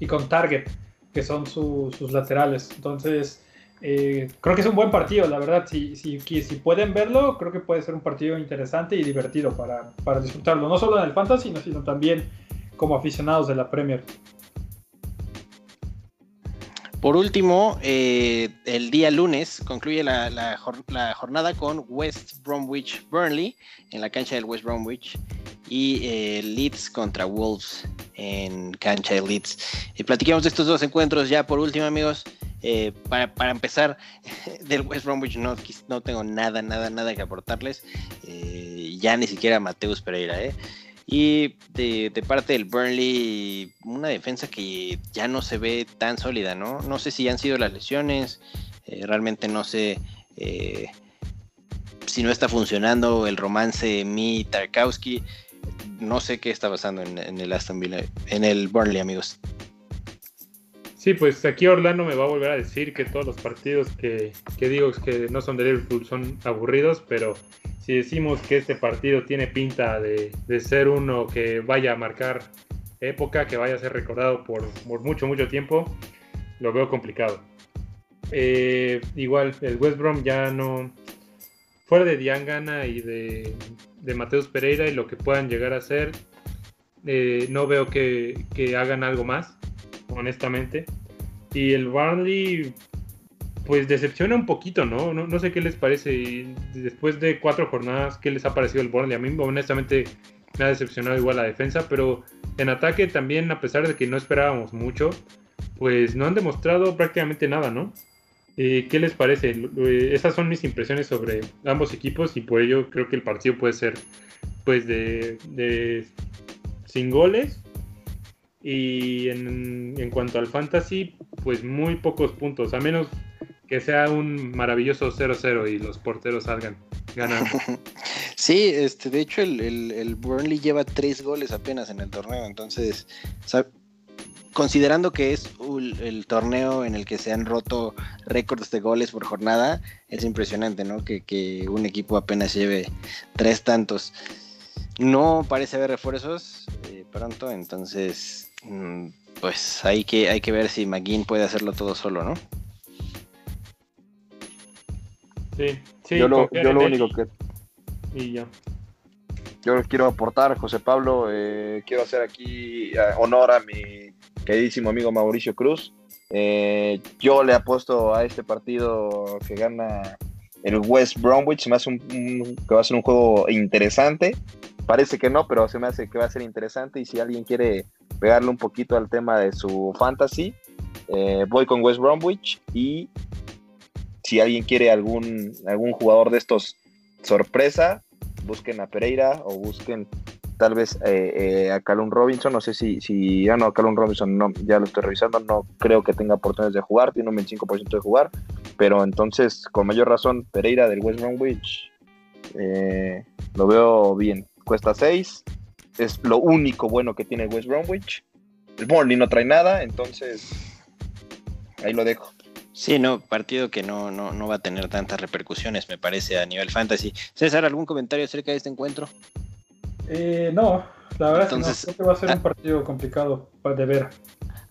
y con Target, que son su, sus laterales. Entonces, eh, creo que es un buen partido, la verdad. Si, si, si, pueden verlo, creo que puede ser un partido interesante y divertido para, para disfrutarlo. No solo en el Fantasy, sino, también como aficionados de la Premier. Por último, eh, el día lunes concluye la, la, la, jornada con West Bromwich Burnley en la cancha del West Bromwich y eh, Leeds contra Wolves en cancha de Leeds. Y platiquemos de estos dos encuentros ya por último, amigos. Eh, para, empezar, del West Bromwich no, no tengo nada, nada, nada que aportarles. Eh, ya ni siquiera Mateus Pereira, ¿eh? Y de, parte del Burnley, una defensa que ya no se ve tan sólida, ¿no? No sé si han sido las lesiones, realmente no sé si no está funcionando el romance mi Tarkowski, no sé qué está pasando en, el Aston Villa, en el Burnley, amigos. Sí, pues aquí Orlando me va a volver a decir que todos los partidos que, que digo que no son de Liverpool son aburridos, pero si decimos que este partido tiene pinta de, ser uno que vaya a marcar época, que vaya a ser recordado por, mucho, mucho tiempo, lo veo complicado. Eh, igual, el West Brom ya no. Fuera de Diangana y de, de Mateus Pereira y lo que puedan llegar a hacer, eh, no veo que, que hagan algo más, honestamente. Y el Burnley, pues decepciona un poquito, ¿no? ¿no? sé qué les parece. Después de cuatro jornadas, ¿qué les ha parecido el Burnley? A mí, honestamente, me ha decepcionado igual la defensa, pero en ataque también, a pesar de que no esperábamos mucho, pues no han demostrado prácticamente nada, ¿no? Eh, ¿Qué les parece? Eh, esas son mis impresiones sobre ambos equipos y por ello creo que el partido puede ser, pues, de, de sin goles. Y en, en cuanto al fantasy, pues muy pocos puntos, a menos que sea un maravilloso 0-0 y los porteros salgan ganando. Sí, este, de hecho el, el, Burnley lleva tres goles apenas en el torneo, entonces, considerando que es el torneo en el que se han roto récords de goles por jornada, es impresionante, ¿no? Que, un equipo apenas lleve tres tantos. No parece haber refuerzos eh, pronto, entonces, pues hay que, hay que ver si McGinn puede hacerlo todo solo, ¿no? Sí, yo lo, único que. Y ya. Yo quiero aportar, José Pablo, eh, quiero hacer aquí eh, honor a mi queridísimo amigo Mauricio Cruz. Eh, yo le apuesto a este partido que gana el West Bromwich. Me hace un, que va a ser un juego interesante. Parece que no, pero se me hace que va a ser interesante. Y si alguien quiere pegarle un poquito al tema de su fantasy, voy con West Bromwich y si alguien quiere algún, algún jugador de estos sorpresa, busquen a Pereira o busquen tal vez eh, eh, a Calum Robinson. No sé si, si ya no, Calum Robinson no, ya lo estoy revisando, no creo que tenga oportunidades de jugar, tiene un 25% de jugar, pero entonces con mayor razón Pereira del West Bromwich eh, lo veo bien. Cuesta 6, es lo único bueno que tiene West Bromwich. El Burnley no trae nada, entonces ahí lo dejo. Sí, no, partido que no, no, no va a tener tantas repercusiones, me parece, a nivel fantasy. César, ¿algún comentario acerca de este encuentro? Eh, no, la verdad es que creo que va a ser un ah. partido complicado de ver.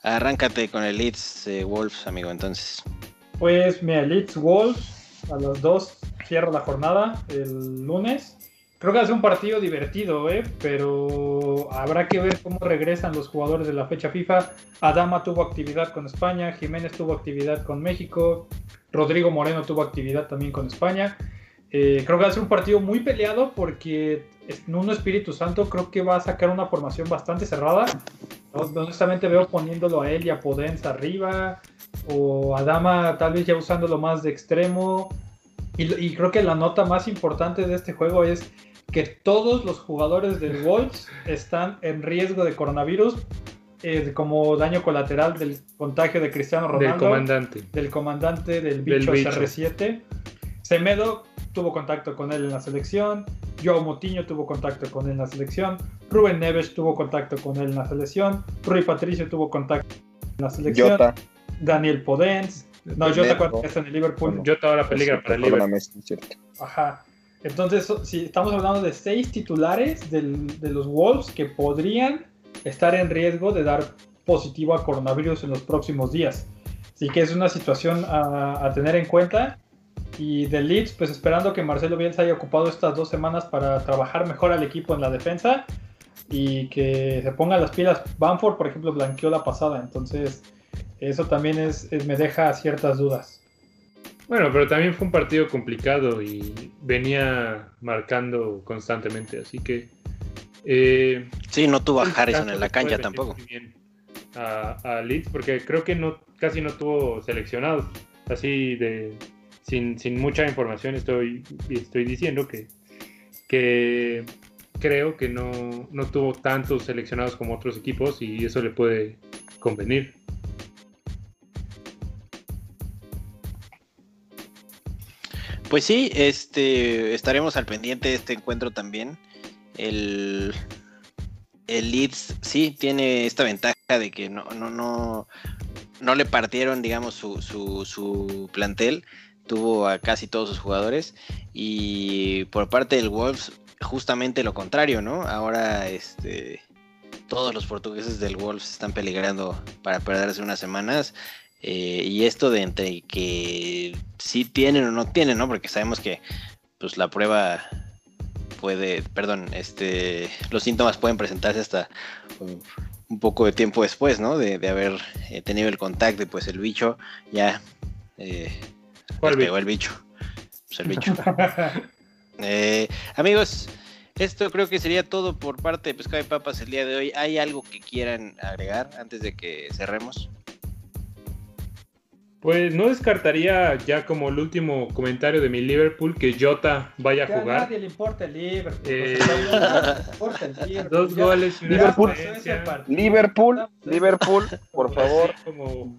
Arráncate con el Leeds eh, Wolves, amigo, entonces. Pues mira, Leeds Wolves a las 2 cierra la jornada el lunes. Creo que va a ser un partido divertido, ¿eh? pero habrá que ver cómo regresan los jugadores de la fecha FIFA. Adama tuvo actividad con España, Jiménez tuvo actividad con México, Rodrigo Moreno tuvo actividad también con España. Eh, creo que va a ser un partido muy peleado porque en un Espíritu Santo creo que va a sacar una formación bastante cerrada. Honestamente veo poniéndolo a él y a Podens arriba o Adama tal vez ya usándolo más de extremo. y creo que la nota más importante de este juego es que todos los jugadores del Wolves están en riesgo de coronavirus eh, como daño colateral del contagio de Cristiano Ronaldo. Del comandante. Del comandante del bicho, CR7. Semedo tuvo contacto con él en la selección. Joao Motiño tuvo contacto con él en la selección. Rubén Neves tuvo contacto con él en la selección. Rui Patricio tuvo contacto en la selección. Daniel Podens. No, Jota cuando está en el Liverpool. Jota ahora peligra para el Liverpool. Ajá. Entonces, si estamos hablando de seis titulares de los Wolves que podrían estar en riesgo de dar positivo a coronavirus en los próximos días. Así que es una situación a, tener en cuenta. Y de Leeds, pues esperando que Marcelo Bielsa haya ocupado estas dos semanas para trabajar mejor al equipo en la defensa y que se ponga las pilas. Banford, por ejemplo, blanqueó la pasada, entonces eso también es, me deja ciertas dudas. Bueno, pero también fue un partido complicado y venía marcando constantemente, así que... Eh, sí, no tuvo a Harrison en la cancha tampoco. A, a, Leeds, porque creo que no, casi no tuvo seleccionados. Así de... Sin, sin mucha información estoy, estoy diciendo que, que creo que no, no tuvo tantos seleccionados como otros equipos y eso le puede convenir. Pues sí, este estaremos al pendiente de este encuentro también. El, el Leeds sí tiene esta ventaja de que no, no, no, no le partieron, digamos, su, su, su plantel. Tuvo a casi todos sus jugadores. Y por parte del Wolves, justamente lo contrario, ¿no? Ahora este todos los portugueses del Wolves están peligrando para perderse unas semanas. Eh, y esto de entre que sí tienen o no tienen, ¿no? Porque sabemos que pues la prueba puede, perdón, este, los síntomas pueden presentarse hasta un poco de tiempo después, ¿no? De, haber eh, tenido el contacto y pues el bicho ya eh, pegó el bicho. Pues el bicho. Eh, amigos, esto creo que sería todo por parte de Pescado y Papas el día de hoy. ¿Hay algo que quieran agregar antes de que cerremos? Pues no descartaría ya como el último comentario de mi Liverpool que Jota vaya a jugar. A nadie le importa el Liverpool. Eh, dos goles y Liverpool, Liverpool, Liverpool, por favor.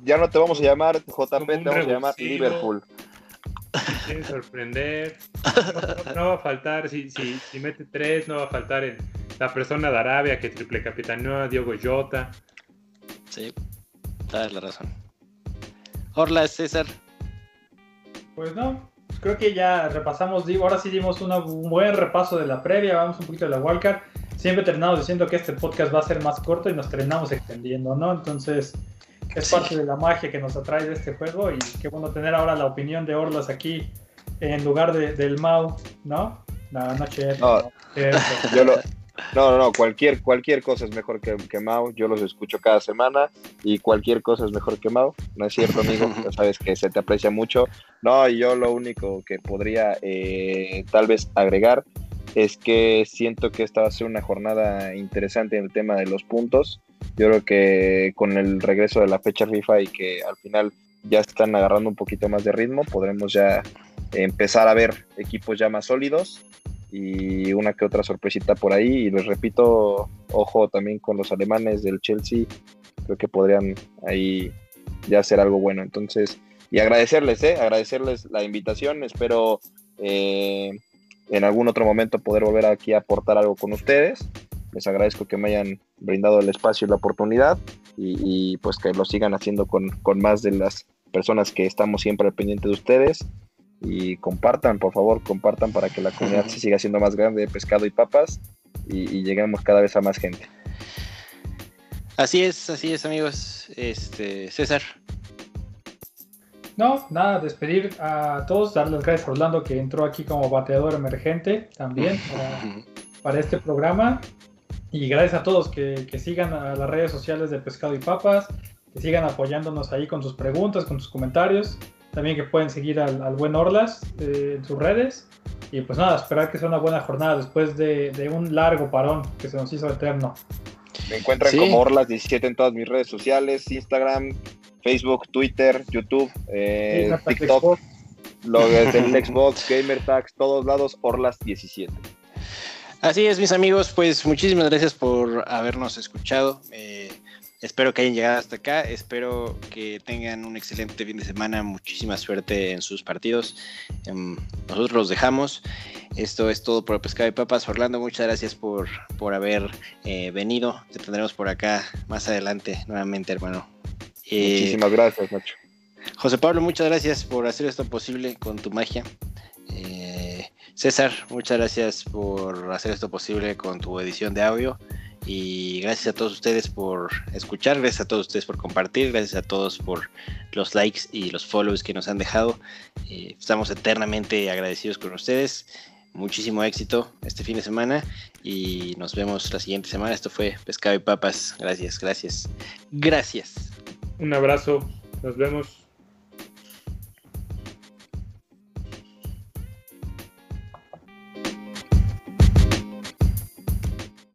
Ya no te vamos a llamar JP, te vamos a llamar Liverpool. Si quiere sorprender, no, va a faltar, si, si, si, mete tres, no va a faltar en la persona de Arabia que triple capitaneó a Diogo Jota. Sí, da la razón. Hola, César. Pues no, creo que ya repasamos, ahora sí dimos un buen repaso de la previa, vamos un poquito de la wildcard. Siempre terminamos diciendo que este podcast va a ser más corto y nos terminamos extendiendo, ¿no? Entonces, es parte de la magia que nos atrae de este juego y qué bueno tener ahora la opinión de Orlas aquí en lugar de, del Mau, ¿no? No, no, no, yo, lo, no, no, no, cualquier, cualquier cosa es mejor que, que Mao. Yo los escucho cada semana y cualquier cosa es mejor que Mao. No es cierto, amigo. Ya sabes que se te aprecia mucho. No, y yo lo único que podría eh, tal vez agregar es que siento que esta va a ser una jornada interesante en el tema de los puntos. Yo creo que con el regreso de la fecha FIFA y que al final ya están agarrando un poquito más de ritmo, podremos ya empezar a ver equipos ya más sólidos y una que otra sorpresita por ahí. Y les repito, ojo también con los alemanes del Chelsea, creo que podrían ahí ya hacer algo bueno. Entonces, y agradecerles, ¿eh? agradecerles la invitación. Espero eh, en algún otro momento poder volver aquí a aportar algo con ustedes. Les agradezco que me hayan brindado el espacio y la oportunidad y, pues que lo sigan haciendo con, con más de las personas que estamos siempre al pendiente de ustedes y compartan, por favor, compartan para que la comunidad se siga siendo más grande de pescado y papas y, lleguemos cada vez a más gente. Así es, así es, amigos. Este, César. No, nada, despedir a todos, darles gracias a Orlando que entró aquí como bateador emergente también para, este programa. Y gracias a todos que, que, sigan a las redes sociales de Pescado y Papas, que sigan apoyándonos ahí con sus preguntas, con sus comentarios. También que pueden seguir al, buen Orlas eh, en sus redes. Y pues nada, esperar que sea una buena jornada después de, un largo parón que se nos hizo eterno. Me encuentran como Orlas17 en todas mis redes sociales, Instagram, Facebook, Twitter, YouTube, eh, TikTok, lo del Xbox, GamerTags, todos lados, Orlas17. Así es, mis amigos, pues muchísimas gracias por habernos escuchado. Eh, Espero que hayan llegado hasta acá. Espero que tengan un excelente fin de semana. Muchísima suerte en sus partidos. Em, nosotros los dejamos. Esto es todo por Pescado y Papas. Orlando, muchas gracias por, por haber eh, venido. Te tendremos por acá más adelante nuevamente, hermano. Eh, Muchísimas gracias, Nacho. José Pablo, muchas gracias por hacer esto posible con tu magia. Eh, César, muchas gracias por hacer esto posible con tu edición de audio. Y gracias a todos ustedes por escuchar, gracias a todos ustedes por compartir, gracias a todos por los likes y los follows que nos han dejado. Eh, estamos eternamente agradecidos con ustedes. Muchísimo éxito este fin de semana y nos vemos la siguiente semana. Esto fue Pescado y Papas. Gracias, gracias. Gracias. Un abrazo. Nos vemos.